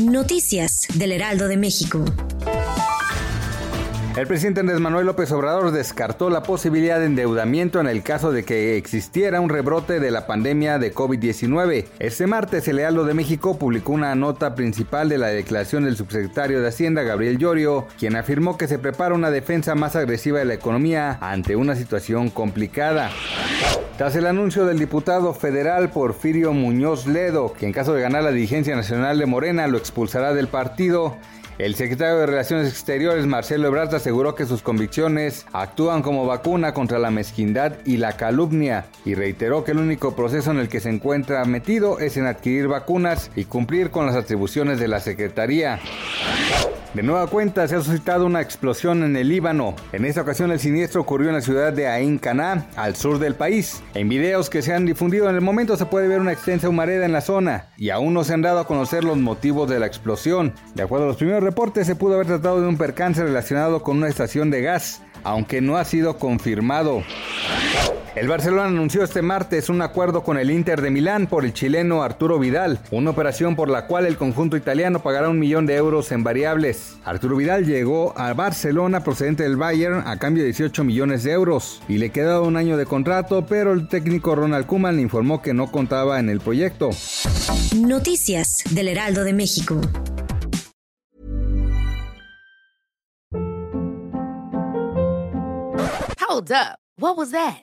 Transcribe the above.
Noticias del Heraldo de México. El presidente Andrés Manuel López Obrador descartó la posibilidad de endeudamiento en el caso de que existiera un rebrote de la pandemia de COVID-19. Este martes, el Heraldo de México publicó una nota principal de la declaración del subsecretario de Hacienda, Gabriel Llorio, quien afirmó que se prepara una defensa más agresiva de la economía ante una situación complicada. Tras el anuncio del diputado federal Porfirio Muñoz Ledo, que en caso de ganar la dirigencia nacional de Morena lo expulsará del partido, el secretario de Relaciones Exteriores, Marcelo Ebrard, aseguró que sus convicciones actúan como vacuna contra la mezquindad y la calumnia y reiteró que el único proceso en el que se encuentra metido es en adquirir vacunas y cumplir con las atribuciones de la Secretaría. De nueva cuenta se ha suscitado una explosión en el Líbano. En esta ocasión el siniestro ocurrió en la ciudad de Ain Caná, al sur del país. En videos que se han difundido en el momento se puede ver una extensa humareda en la zona y aún no se han dado a conocer los motivos de la explosión. De acuerdo a los primeros reportes se pudo haber tratado de un percance relacionado con una estación de gas, aunque no ha sido confirmado. El Barcelona anunció este martes un acuerdo con el Inter de Milán por el chileno Arturo Vidal, una operación por la cual el conjunto italiano pagará un millón de euros en variables. Arturo Vidal llegó a Barcelona procedente del Bayern a cambio de 18 millones de euros y le quedaba un año de contrato, pero el técnico Ronald Koeman informó que no contaba en el proyecto. Noticias del Heraldo de México. Hold up. What was that?